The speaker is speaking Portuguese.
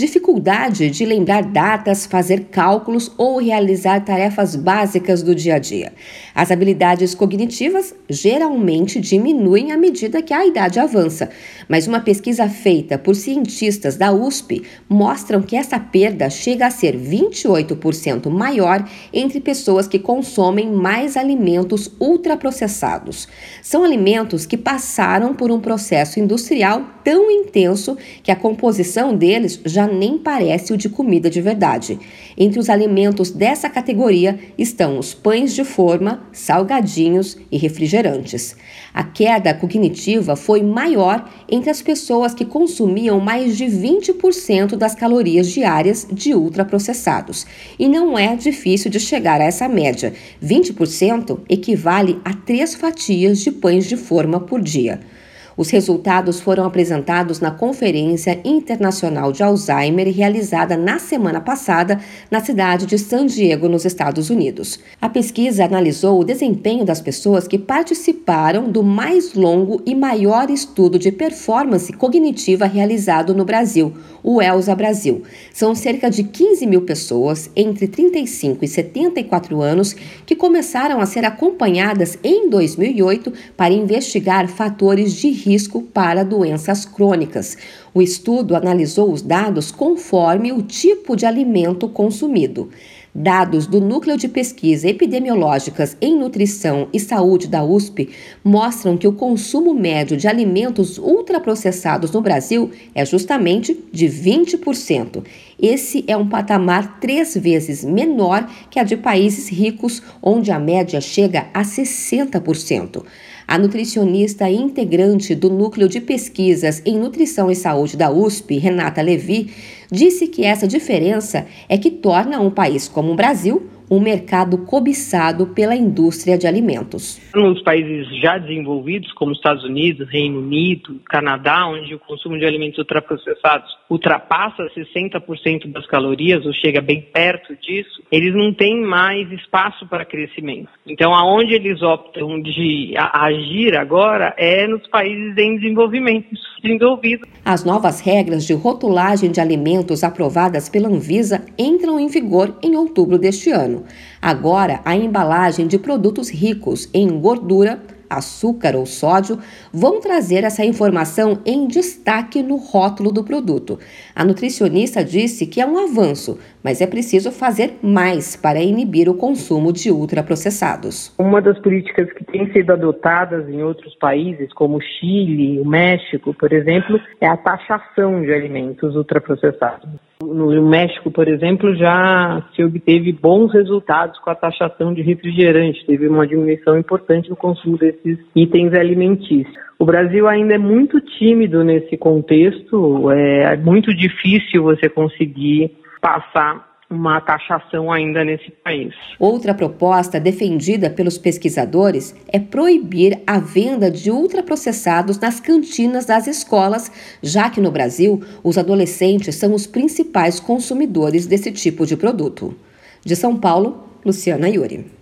dificuldade de lembrar datas, fazer cálculos ou realizar tarefas básicas do dia a dia. As habilidades cognitivas geralmente diminuem à medida que a idade avança, mas uma pesquisa feita por cientistas da USP mostra que essa perda chega a ser 28% maior entre pessoas que consomem mais alimentos ultraprocessados. São alimentos que passaram por um processo industrial tão intenso que a composição deles já nem parece o de comida de verdade. Entre os alimentos dessa categoria estão os pães de forma, salgadinhos e refrigerantes. A queda cognitiva foi maior entre as pessoas que consumiam mais de 20% das calorias diárias de ultraprocessados. E não é difícil de chegar a essa média. 20% equivale a três fatias de pães de forma por dia. Os resultados foram apresentados na Conferência Internacional de Alzheimer realizada na semana passada na cidade de San Diego, nos Estados Unidos. A pesquisa analisou o desempenho das pessoas que participaram do mais longo e maior estudo de performance cognitiva realizado no Brasil, o ELSA Brasil. São cerca de 15 mil pessoas entre 35 e 74 anos que começaram a ser acompanhadas em 2008 para investigar fatores de risco risco para doenças crônicas. O estudo analisou os dados conforme o tipo de alimento consumido. Dados do Núcleo de Pesquisa Epidemiológicas em Nutrição e Saúde da USP mostram que o consumo médio de alimentos ultraprocessados no Brasil é justamente de 20%. Esse é um patamar três vezes menor que a de países ricos, onde a média chega a 60%. A nutricionista integrante do Núcleo de Pesquisas em Nutrição e Saúde da USP, Renata Levi, disse que essa diferença é que torna um país como o Brasil um mercado cobiçado pela indústria de alimentos. Nos países já desenvolvidos, como Estados Unidos, Reino Unido, Canadá, onde o consumo de alimentos ultraprocessados ultrapassa 60% das calorias, ou chega bem perto disso, eles não têm mais espaço para crescimento. Então, aonde eles optam de agir agora é nos países em desenvolvimento, desenvolvido. As novas regras de rotulagem de alimentos aprovadas pela Anvisa entram em vigor em outubro deste ano. Agora, a embalagem de produtos ricos em gordura, açúcar ou sódio vão trazer essa informação em destaque no rótulo do produto. A nutricionista disse que é um avanço, mas é preciso fazer mais para inibir o consumo de ultraprocessados. Uma das políticas que tem sido adotadas em outros países, como o Chile, o México, por exemplo, é a taxação de alimentos ultraprocessados. No México, por exemplo, já se obteve bons resultados com a taxação de refrigerante, teve uma diminuição importante no consumo desses itens alimentícios. O Brasil ainda é muito tímido nesse contexto, é muito difícil você conseguir passar uma taxação ainda nesse país. Outra proposta defendida pelos pesquisadores é proibir a venda de ultraprocessados nas cantinas das escolas, já que no Brasil os adolescentes são os principais consumidores desse tipo de produto. De São Paulo, Luciana Yuri.